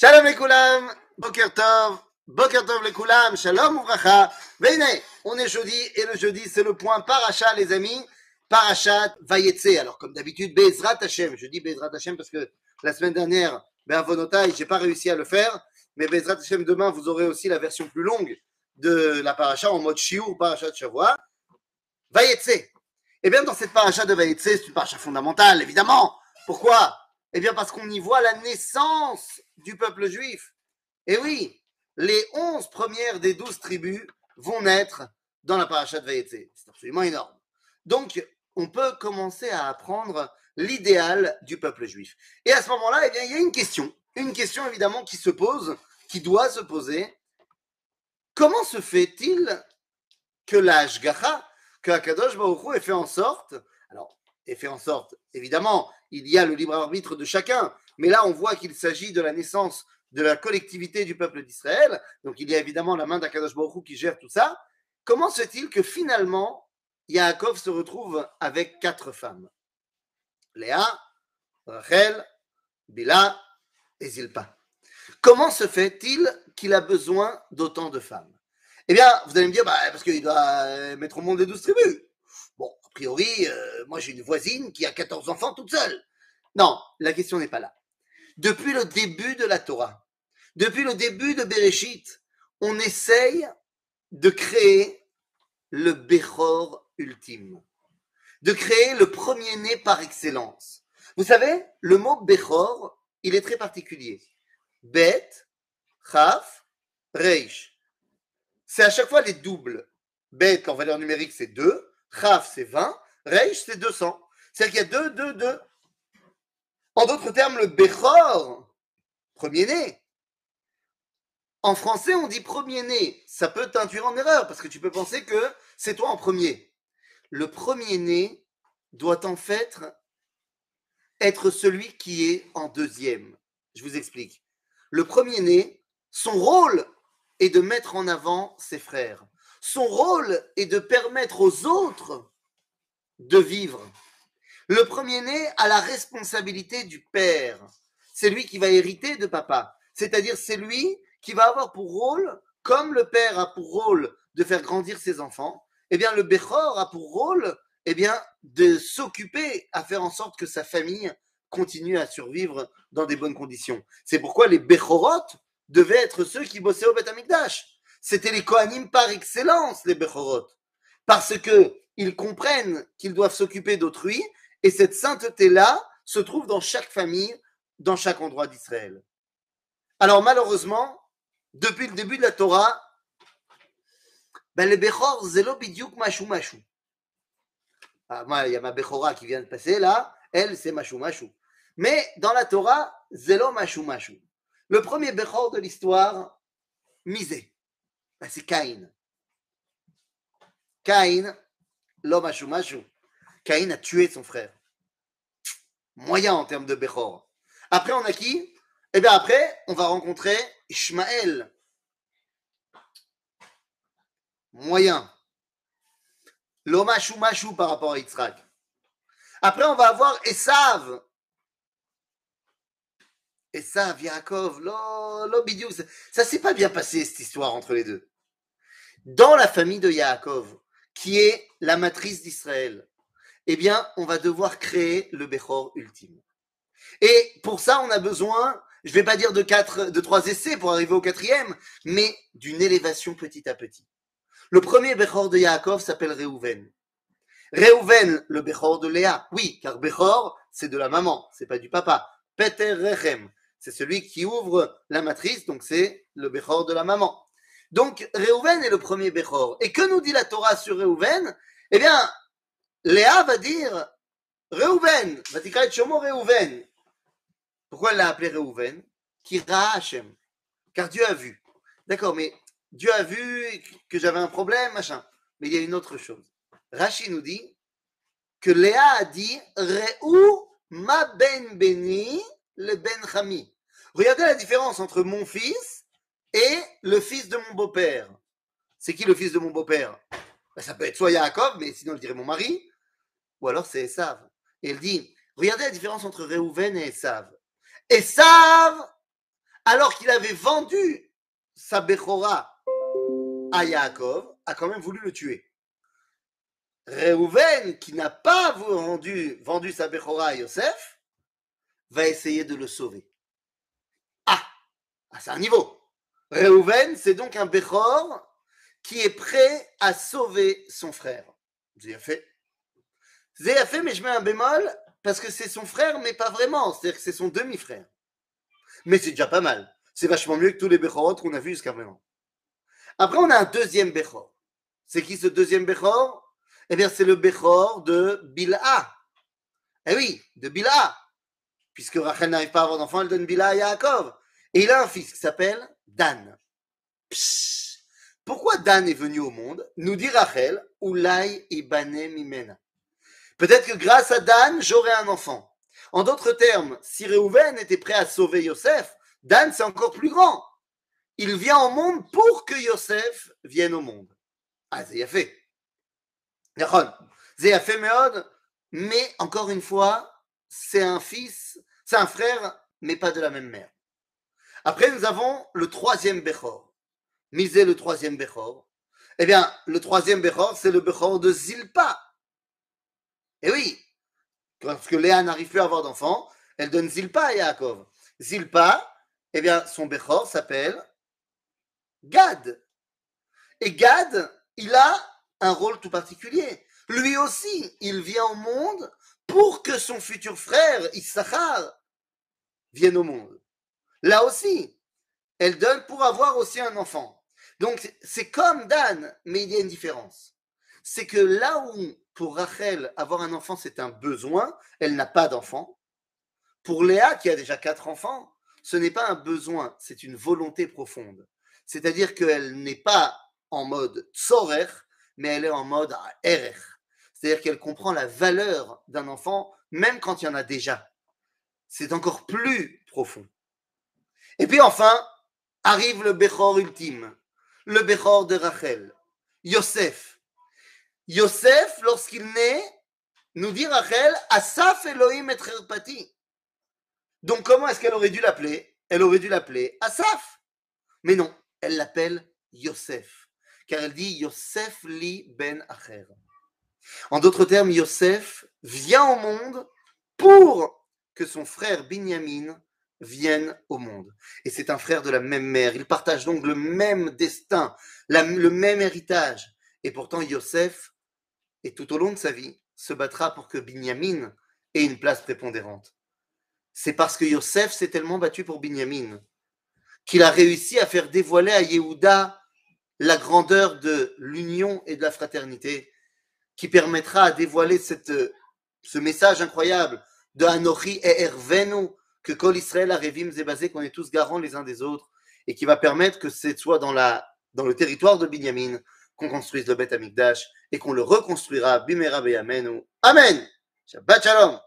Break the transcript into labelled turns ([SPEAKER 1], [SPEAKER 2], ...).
[SPEAKER 1] Koulam, Boker Tov, Boker Tov les koulam, Shalom Ouvracha. Venez, on est jeudi et le jeudi c'est le point Paracha les amis, Parachat Vayetse. Alors comme d'habitude, Bezrat Hashem, je dis Bezrat Hashem parce que la semaine dernière, ben je j'ai pas réussi à le faire, mais Bezrat Hashem demain vous aurez aussi la version plus longue de la Paracha en mode Shiur, Parachat Shavua. Vayetse. Eh bien dans cette Paracha de Vayetse, c'est une Paracha fondamentale évidemment. Pourquoi? Eh bien, parce qu'on y voit la naissance du peuple juif. Et oui, les onze premières des douze tribus vont naître dans la paracha de. C'est absolument énorme. Donc, on peut commencer à apprendre l'idéal du peuple juif. Et à ce moment-là, eh bien, il y a une question. Une question, évidemment, qui se pose, qui doit se poser. Comment se fait-il que l'âge Gacha, que Akadosh Baruch ait fait en sorte, alors, ait fait en sorte, évidemment, il y a le libre arbitre de chacun. Mais là, on voit qu'il s'agit de la naissance de la collectivité du peuple d'Israël. Donc, il y a évidemment la main d'Akadosh Baruch qui gère tout ça. Comment se fait-il que finalement, Yaakov se retrouve avec quatre femmes? Léa, Rachel, Bila et Zilpa. Comment se fait-il qu'il a besoin d'autant de femmes? Eh bien, vous allez me dire, bah, parce qu'il doit mettre au monde les douze tribus. Bon, a priori, euh, moi j'ai une voisine qui a 14 enfants toute seule. Non, la question n'est pas là. Depuis le début de la Torah, depuis le début de Bereshit, on essaye de créer le Bechor ultime, de créer le premier-né par excellence. Vous savez, le mot Bechor, il est très particulier. Bet, Chaf, Reish. C'est à chaque fois les doubles. Bet, en valeur numérique, c'est 2. Chaf, c'est 20. Reish, c'est 200. C'est-à-dire qu'il y a 2, 2, 2. En d'autres termes, le Bechor, premier-né. En français, on dit premier-né. Ça peut t'induire en erreur parce que tu peux penser que c'est toi en premier. Le premier-né doit en fait être celui qui est en deuxième. Je vous explique. Le premier-né, son rôle est de mettre en avant ses frères. Son rôle est de permettre aux autres de vivre. Le premier-né a la responsabilité du père. C'est lui qui va hériter de papa. C'est-à-dire, c'est lui qui va avoir pour rôle, comme le père a pour rôle de faire grandir ses enfants, eh bien, le Bechor a pour rôle, eh bien, de s'occuper à faire en sorte que sa famille continue à survivre dans des bonnes conditions. C'est pourquoi les Bechorot devaient être ceux qui bossaient au Beth. C'était les Kohanim par excellence, les Bechorot. Parce que ils comprennent qu'ils doivent s'occuper d'autrui, et cette sainteté-là se trouve dans chaque famille, dans chaque endroit d'Israël. Alors malheureusement, depuis le début de la Torah, ben les Bechor, zelo bidyuk mashu mashu. Ah, moi, il y a ma Bechora qui vient de passer là, elle, c'est mashu mashu. Mais dans la Torah, zelo mashu mashu. Le premier Bechor de l'histoire, misé. Ben, c'est Caïn. Caïn, l'homme à Shumashu. Caïn a tué son frère. Moyen en termes de Bechor. Après, on a qui? Eh bien, après, on va rencontrer Ishmaël. Moyen. À Shumashu par rapport à Yitzhak. Après, on va avoir Esav. Esav, Yaakov, lo, lo Ça s'est pas bien passé, cette histoire entre les deux dans la famille de Yaakov, qui est la matrice d'Israël, eh bien, on va devoir créer le Bechor ultime. Et pour ça, on a besoin, je ne vais pas dire de, quatre, de trois essais pour arriver au quatrième, mais d'une élévation petit à petit. Le premier Bechor de Yaakov s'appelle Reuven. Reuven, le Bechor de Léa. Oui, car Bechor, c'est de la maman, c'est pas du papa. Peter Rechem, c'est celui qui ouvre la matrice, donc c'est le Bechor de la maman. Donc, Réhouven est le premier Bechor. Et que nous dit la Torah sur Réhouven Eh bien, Léa va dire Réhouven. Pourquoi elle l'a appelé Réhouven Kira Hashem. Car Dieu a vu. D'accord, mais Dieu a vu que j'avais un problème, machin. Mais il y a une autre chose. Rashi nous dit que Léa a dit Réhou ma ben beni le ben chami. Regardez la différence entre mon fils et le fils de mon beau-père. C'est qui le fils de mon beau-père? Ben, Ça peut être soit Yaakov, mais sinon je dirais mon mari, ou alors c'est Esav. Et elle dit, regardez la différence entre Réhouven et Esav. Esav alors qu'il avait vendu sa Bechora à Yaakov, a quand même voulu le tuer. Reuven, qui n'a pas vendu, sa Bechora à Yosef, va essayer de le sauver. Ah, ah c'est un niveau. Reuven, c'est donc un Bechor qui est prêt à sauver son frère. J'ai fait. Fait, mais je mets un bémol parce que c'est son frère, mais pas vraiment. C'est-à-dire que c'est son demi-frère. Mais c'est déjà pas mal. C'est vachement mieux que tous les Bechorot qu'on a vus jusqu'à maintenant. Après, on a un deuxième Bechor. C'est qui ce deuxième Bechor? Eh bien, c'est le Bechor de Bilha. Eh oui, de Bilha. Puisque Rachel n'arrive pas à avoir d'enfant, elle donne Bilha à Yaakov. Et il a un fils qui s'appelle Dan. Pourquoi Dan est venu au monde? Nous dit Rachel, Ulay ibane mimena. Peut-être que grâce à Dan, j'aurai un enfant. En d'autres termes, si Réhouven était prêt à sauver Yosef, Dan, c'est encore plus grand. Il vient au monde pour que Yosef vienne au monde. Ah, c'est fait. C'est fait, mais encore une fois, c'est un fils, c'est un frère, mais pas de la même mère. Après, nous avons le troisième Bechor. Misez le troisième Bechor. Eh bien, le troisième Bechor, c'est le Bechor de Zilpa. Eh oui, parce que Léa n'arrive plus à avoir d'enfant, elle donne Zilpa à Yaakov. Zilpa, eh bien, son Bechor s'appelle Gad. Et Gad, il a un rôle tout particulier. Lui aussi, il vient au monde pour que son futur frère, Issachar, vienne au monde. Là aussi, elle donne pour avoir aussi un enfant. Donc, c'est comme Dan, mais il y a une différence. C'est que là où, pour Rachel, avoir un enfant, c'est un besoin, elle n'a pas d'enfant. Pour Léa, qui a déjà quatre enfants, ce n'est pas un besoin, c'est une volonté profonde. C'est-à-dire qu'elle n'est pas en mode tsorer, mais elle est en mode erer. C'est-à-dire qu'elle comprend la valeur d'un enfant, même quand il y en a déjà. C'est encore plus profond. Et puis enfin, arrive le Bechor ultime, le Bechor de Rachel, Yosef. Yosef, lorsqu'il naît, nous dit Rachel, Asaf Elohim et Pati. Donc comment est-ce qu'elle aurait dû l'appeler? Elle aurait dû l'appeler Asaf. Mais non, elle l'appelle Yosef, car elle dit Yosef li ben Acher. En d'autres termes, Yosef vient au monde pour que son frère Binyamin vienne au monde. Et c'est un frère de la même mère. Ils partagent donc le même destin, le même héritage. Et pourtant, Yosef, et tout au long de sa vie, se battra pour que Binyamin ait une place prépondérante. C'est parce que Yosef s'est tellement battu pour Binyamin qu'il a réussi à faire dévoiler à Yehuda la grandeur de l'union et de la fraternité, qui permettra à dévoiler cette, ce message incroyable de Anochi et Ervenu, que Kol Israël Arevim basé qu'on est tous garants les uns des autres, et qui va permettre que ce soit dans, la, dans le territoire de Binyamin qu'on construise le Beth Amikdash et qu'on le reconstruira Bimera Beyamenu. Amen. Shabbat Shalom.